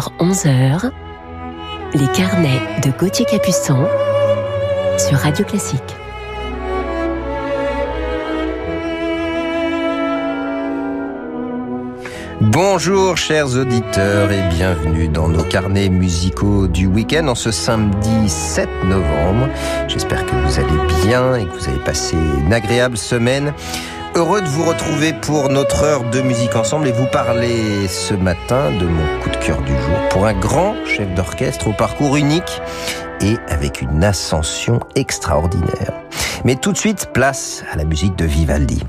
10h-11h, les carnets de Gauthier Capuçon sur Radio Classique. Bonjour chers auditeurs et bienvenue dans nos carnets musicaux du week-end en ce samedi 7 novembre. J'espère que vous allez bien et que vous avez passé une agréable semaine. Heureux de vous retrouver pour notre heure de musique ensemble et vous parler ce matin de mon coup de cœur du jour pour un grand chef d'orchestre au parcours unique et avec une ascension extraordinaire. Mais tout de suite, place à la musique de Vivaldi.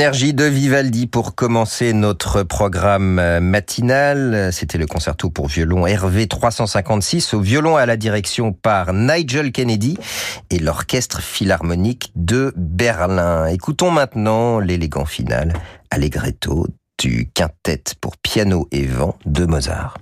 L'énergie de Vivaldi pour commencer notre programme euh, matinal. C'était le concerto pour violon Hervé 356 au violon à la direction par Nigel Kennedy et l'orchestre philharmonique de Berlin. Écoutons maintenant l'élégant final Allegretto du quintet pour piano et vent de Mozart.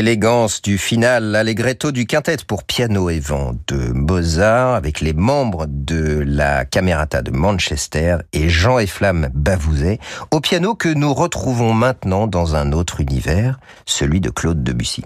L'élégance du final, l'allegretto du quintet pour piano et vent de Mozart avec les membres de la Camerata de Manchester et Jean et Flamme Bavouzet au piano que nous retrouvons maintenant dans un autre univers, celui de Claude Debussy.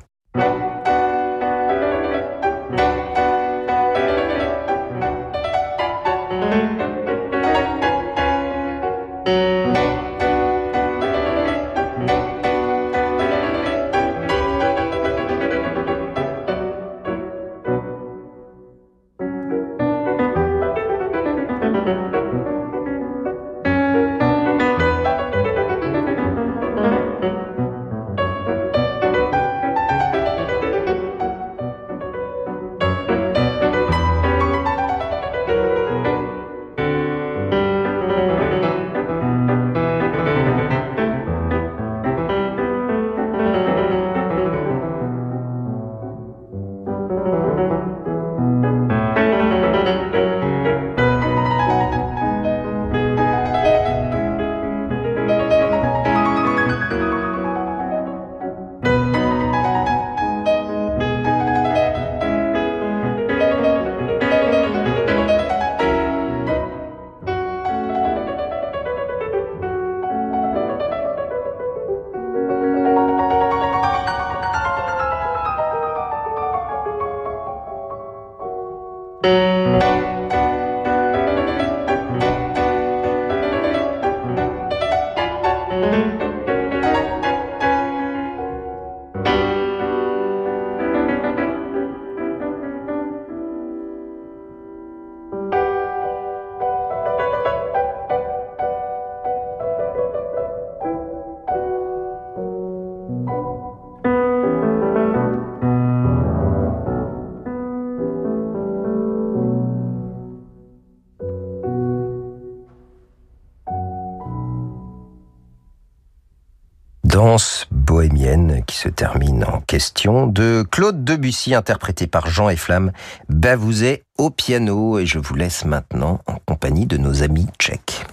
Termine en question de Claude Debussy interprété par Jean et Flamme Bavouzet au piano et je vous laisse maintenant en compagnie de nos amis tchèques.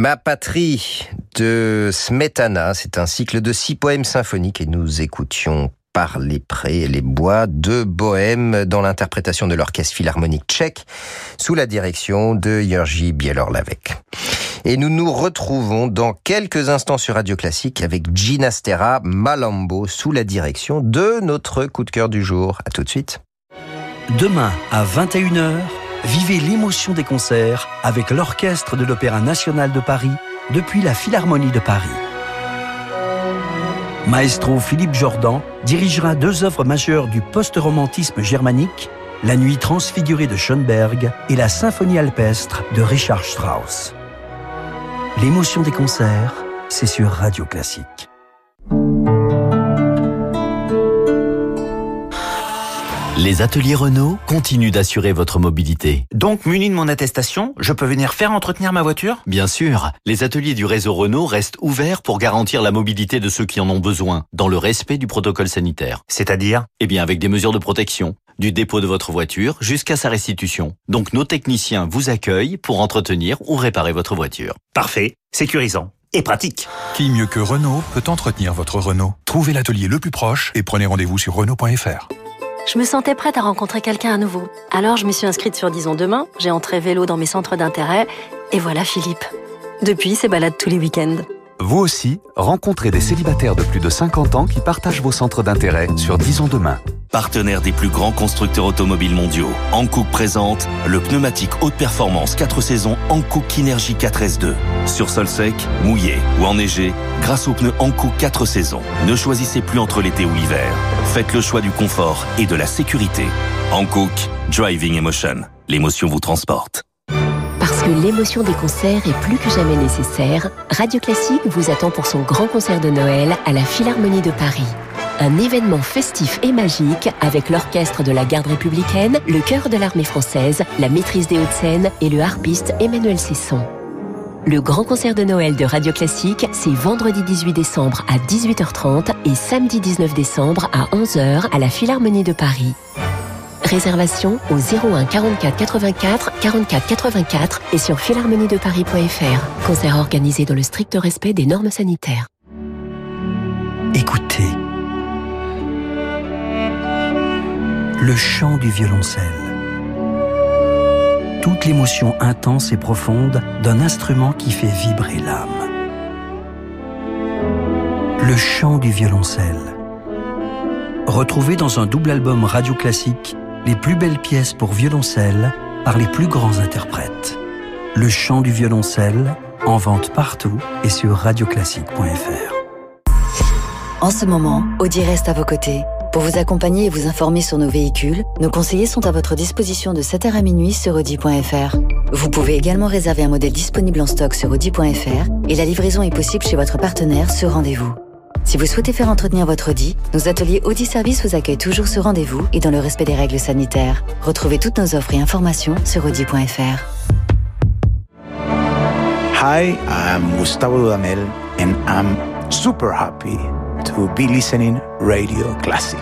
Ma patrie de Smetana, c'est un cycle de six poèmes symphoniques et nous écoutions par les prés et les bois de Bohème dans l'interprétation de l'orchestre philharmonique tchèque sous la direction de Jerzy Bielorlavec. Et nous nous retrouvons dans quelques instants sur Radio Classique avec Ginastera Malambo sous la direction de notre coup de cœur du jour. À tout de suite. Demain à 21h, vivez l'émotion des concerts avec l'orchestre de l'Opéra national de Paris depuis la Philharmonie de Paris. Maestro Philippe Jordan dirigera deux œuvres majeures du post-romantisme germanique, La nuit transfigurée de Schoenberg et la symphonie alpestre de Richard Strauss. L'émotion des concerts, c'est sur Radio Classique. Les ateliers Renault continuent d'assurer votre mobilité. Donc, muni de mon attestation, je peux venir faire entretenir ma voiture? Bien sûr, les ateliers du réseau Renault restent ouverts pour garantir la mobilité de ceux qui en ont besoin, dans le respect du protocole sanitaire. C'est-à-dire? Eh bien, avec des mesures de protection, du dépôt de votre voiture jusqu'à sa restitution. Donc, nos techniciens vous accueillent pour entretenir ou réparer votre voiture. Parfait, sécurisant et pratique. Qui mieux que Renault peut entretenir votre Renault? Trouvez l'atelier le plus proche et prenez rendez-vous sur Renault.fr. Je me sentais prête à rencontrer quelqu'un à nouveau. Alors je me suis inscrite sur Disons Demain, j'ai entré vélo dans mes centres d'intérêt, et voilà Philippe. Depuis, c'est balade tous les week-ends. Vous aussi, rencontrez des célibataires de plus de 50 ans qui partagent vos centres d'intérêt sur Disons Demain. Partenaire des plus grands constructeurs automobiles mondiaux, Hankook présente le pneumatique haute performance 4 saisons Hankook Kinergy 4S2. Sur sol sec, mouillé ou enneigé, grâce aux pneus Hankook 4 saisons, ne choisissez plus entre l'été ou l'hiver. Faites le choix du confort et de la sécurité. Hankook Driving Emotion. L'émotion vous transporte. L'émotion des concerts est plus que jamais nécessaire, Radio Classique vous attend pour son grand concert de Noël à la Philharmonie de Paris. Un événement festif et magique avec l'orchestre de la garde républicaine, le chœur de l'armée française, la maîtrise des Hauts-de-Seine et le harpiste Emmanuel Cesson. Le grand concert de Noël de Radio Classique, c'est vendredi 18 décembre à 18h30 et samedi 19 décembre à 11h à la Philharmonie de Paris. Réservation au 01 44 84 44 84 et sur philharmoniedeparis.fr. Concert organisé dans le strict respect des normes sanitaires. Écoutez. Le chant du violoncelle. Toute l'émotion intense et profonde d'un instrument qui fait vibrer l'âme. Le chant du violoncelle. Retrouvez dans un double album radio classique les plus belles pièces pour violoncelle par les plus grands interprètes. Le chant du violoncelle, en vente partout et sur radioclassique.fr. En ce moment, Audi reste à vos côtés. Pour vous accompagner et vous informer sur nos véhicules, nos conseillers sont à votre disposition de 7h à minuit sur Audi.fr. Vous pouvez également réserver un modèle disponible en stock sur Audi.fr et la livraison est possible chez votre partenaire sur rendez-vous. Si vous souhaitez faire entretenir votre Audi, nos ateliers Audi Service vous accueillent toujours sur rendez-vous et dans le respect des règles sanitaires. Retrouvez toutes nos offres et informations sur Audi.fr. Hi, I'm Gustavo Dudamel and I'm super happy to be listening Radio Classic.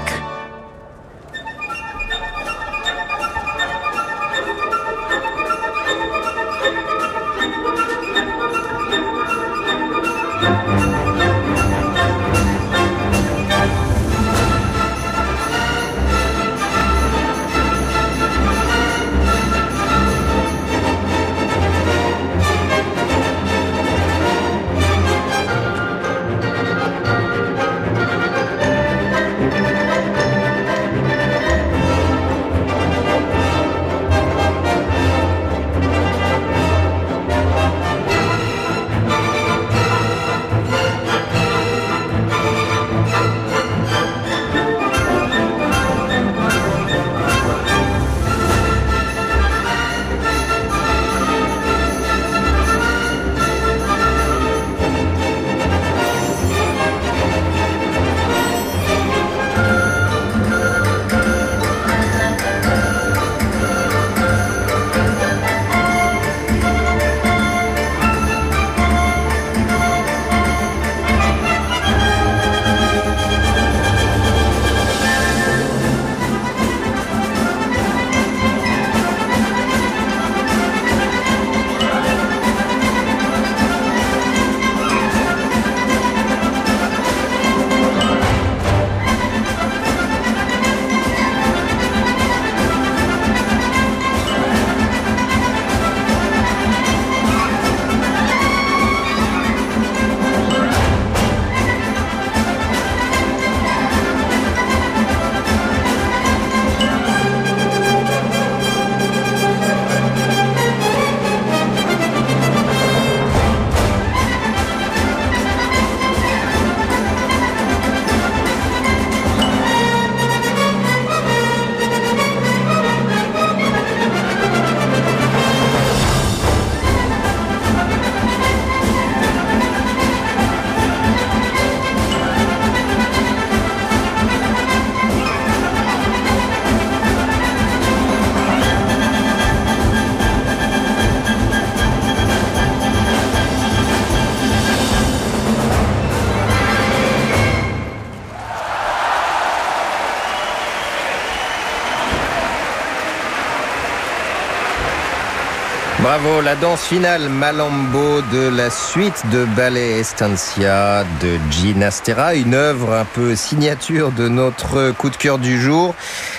Bravo, la danse finale Malambo de la suite de ballet Estancia de Ginastera, une œuvre un peu signature de notre coup de cœur du jour.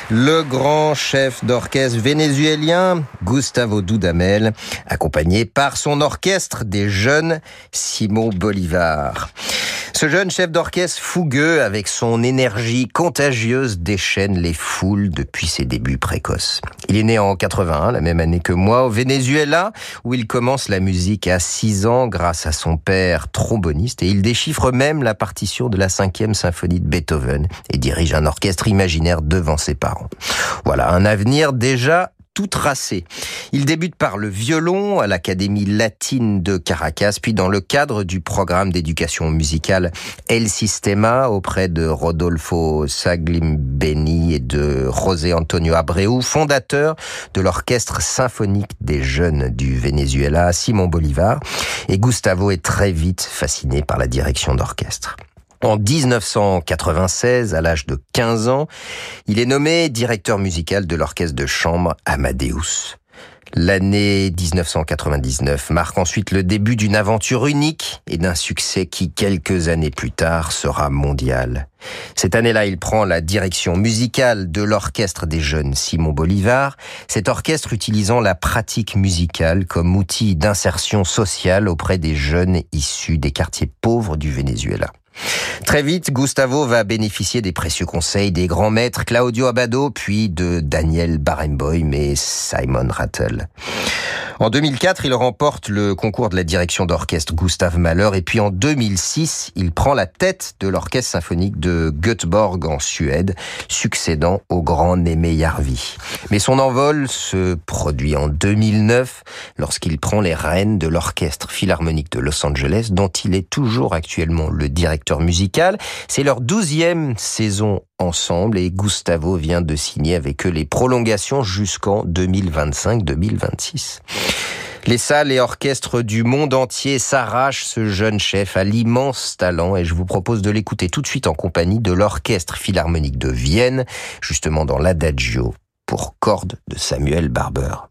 Le grand chef d'orchestre vénézuélien Gustavo Dudamel, accompagné par son orchestre des jeunes Simon Bolivar. Ce jeune chef d'orchestre fougueux, avec son énergie contagieuse, déchaîne les foules depuis ses débuts précoces. Il est né en 81, la même année que moi, au Venezuela, où il commence la musique à 6 ans grâce à son père tromboniste, et il déchiffre même la partition de la cinquième symphonie de Beethoven et dirige un orchestre imaginaire devant ses parents. Voilà, un avenir déjà tracé. Il débute par le violon à l'Académie latine de Caracas, puis dans le cadre du programme d'éducation musicale El Sistema auprès de Rodolfo Saglimbeni et de José Antonio Abreu, fondateur de l'orchestre symphonique des jeunes du Venezuela, Simon Bolivar. Et Gustavo est très vite fasciné par la direction d'orchestre. En 1996, à l'âge de 15 ans, il est nommé directeur musical de l'orchestre de chambre Amadeus. L'année 1999 marque ensuite le début d'une aventure unique et d'un succès qui, quelques années plus tard, sera mondial. Cette année-là, il prend la direction musicale de l'orchestre des jeunes Simon Bolivar, cet orchestre utilisant la pratique musicale comme outil d'insertion sociale auprès des jeunes issus des quartiers pauvres du Venezuela. Très vite, Gustavo va bénéficier des précieux conseils des grands maîtres Claudio Abado, puis de Daniel Barenboim et Simon Rattle. En 2004, il remporte le concours de la direction d'orchestre Gustave Mahler et puis en 2006, il prend la tête de l'orchestre symphonique de Göteborg en Suède, succédant au grand Némé Jarvi. Mais son envol se produit en 2009 lorsqu'il prend les rênes de l'orchestre philharmonique de Los Angeles dont il est toujours actuellement le directeur musical. C'est leur douzième saison ensemble et Gustavo vient de signer avec eux les prolongations jusqu'en 2025-2026. Les salles et orchestres du monde entier s'arrachent ce jeune chef à l'immense talent et je vous propose de l'écouter tout de suite en compagnie de l'Orchestre Philharmonique de Vienne, justement dans l'Adagio pour cordes de Samuel Barber.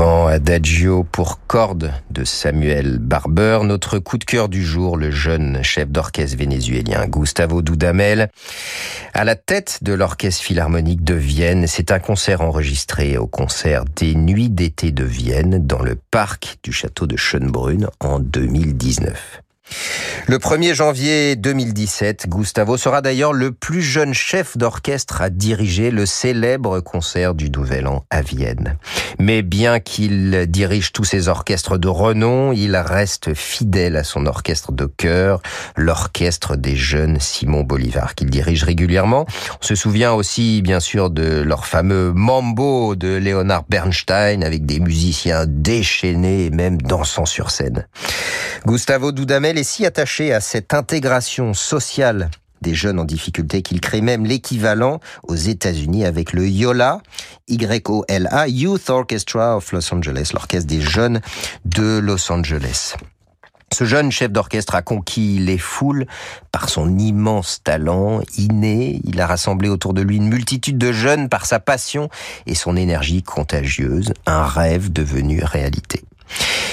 Adagio pour cordes de Samuel Barber, notre coup de cœur du jour, le jeune chef d'orchestre vénézuélien Gustavo Dudamel, à la tête de l'orchestre philharmonique de Vienne. C'est un concert enregistré au concert des Nuits d'été de Vienne dans le parc du château de Schönbrunn en 2019. Le 1er janvier 2017, Gustavo sera d'ailleurs le plus jeune chef d'orchestre à diriger le célèbre concert du Nouvel An à Vienne. Mais bien qu'il dirige tous ses orchestres de renom, il reste fidèle à son orchestre de chœur, l'orchestre des jeunes Simon Bolivar, qu'il dirige régulièrement. On se souvient aussi, bien sûr, de leur fameux Mambo de Leonard Bernstein avec des musiciens déchaînés et même dansant sur scène. Gustavo Dudamel est si attaché à cette intégration sociale des jeunes en difficulté qu'il crée même l'équivalent aux États-Unis avec le YOLA, Y-O-L-A, Youth Orchestra of Los Angeles, l'orchestre des jeunes de Los Angeles. Ce jeune chef d'orchestre a conquis les foules par son immense talent inné. Il a rassemblé autour de lui une multitude de jeunes par sa passion et son énergie contagieuse, un rêve devenu réalité.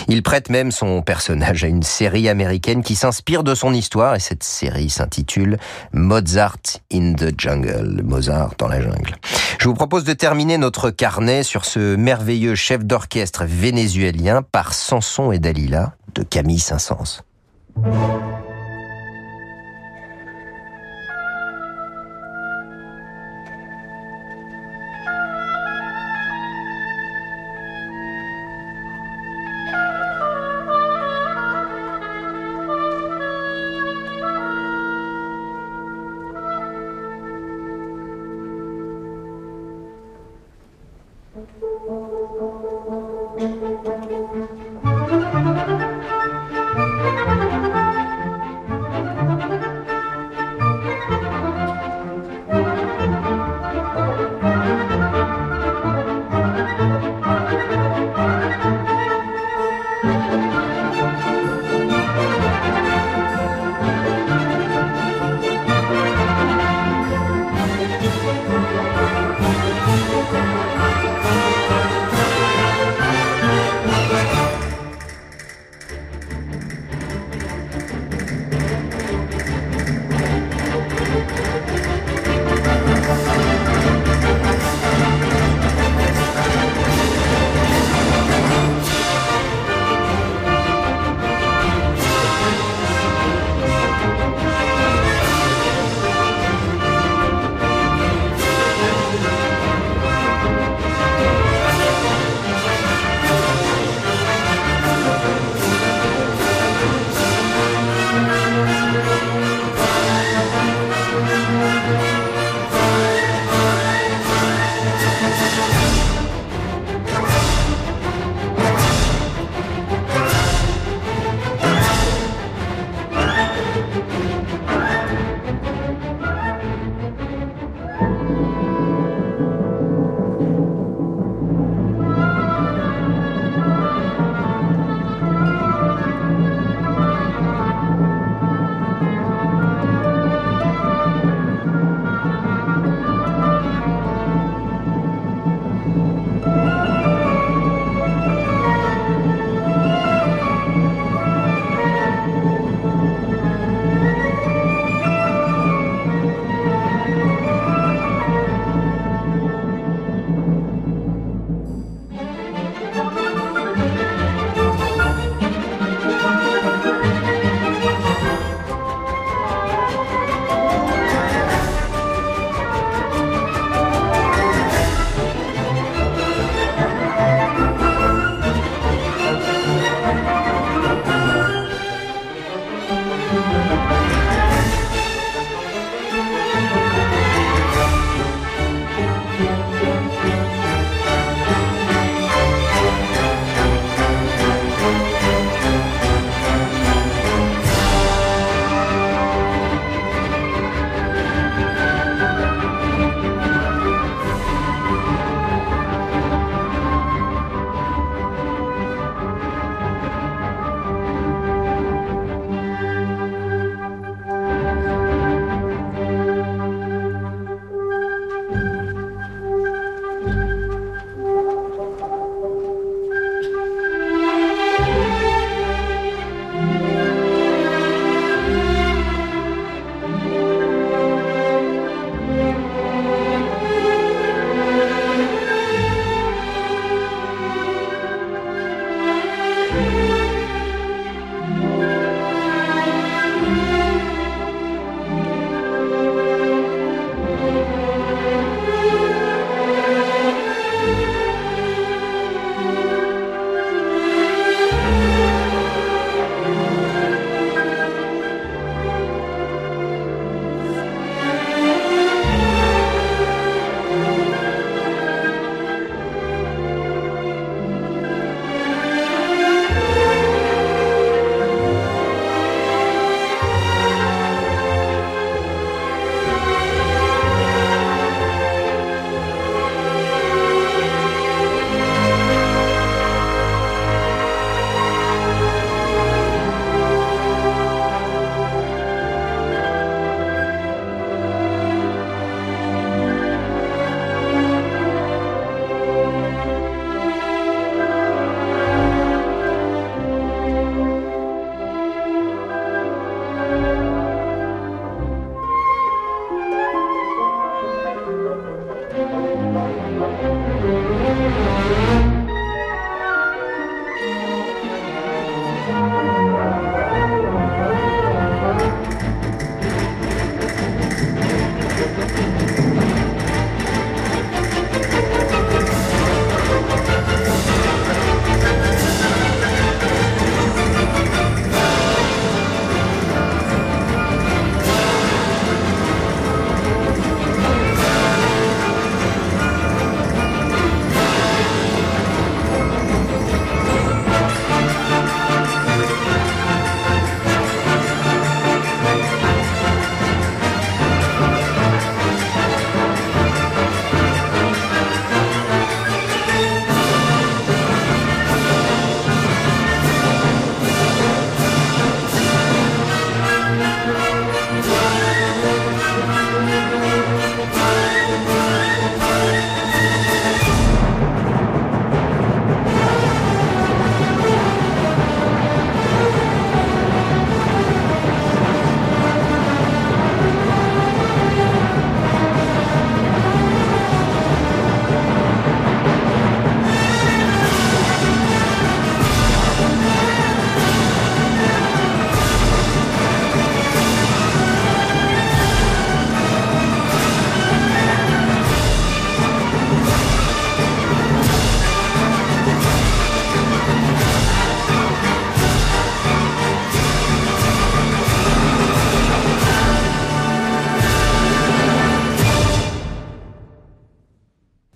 Il prête même son personnage à une série américaine qui s'inspire de son histoire et cette série s'intitule Mozart in the Jungle, Mozart dans la jungle. Je vous propose de terminer notre carnet sur ce merveilleux chef d'orchestre vénézuélien par Samson et Dalila de Camille Saint-Saëns.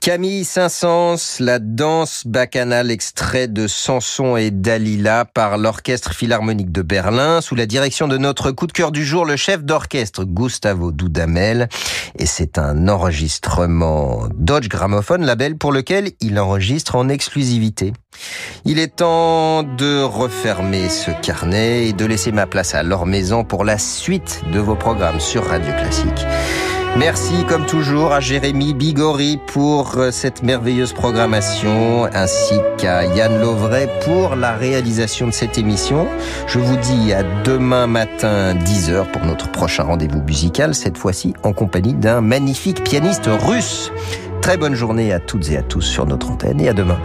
Camille Saint-Saëns, la danse bacchanale extrait de Samson et Dalila par l'Orchestre Philharmonique de Berlin sous la direction de notre coup de cœur du jour, le chef d'orchestre Gustavo Dudamel. Et c'est un enregistrement Dodge Gramophone, label pour lequel il enregistre en exclusivité. Il est temps de refermer ce carnet et de laisser ma place à leur maison pour la suite de vos programmes sur Radio Classique. Merci comme toujours à Jérémy Bigori pour euh, cette merveilleuse programmation ainsi qu'à Yann Lovray pour la réalisation de cette émission. Je vous dis à demain matin 10h pour notre prochain rendez-vous musical, cette fois-ci en compagnie d'un magnifique pianiste russe. Très bonne journée à toutes et à tous sur notre antenne et à demain.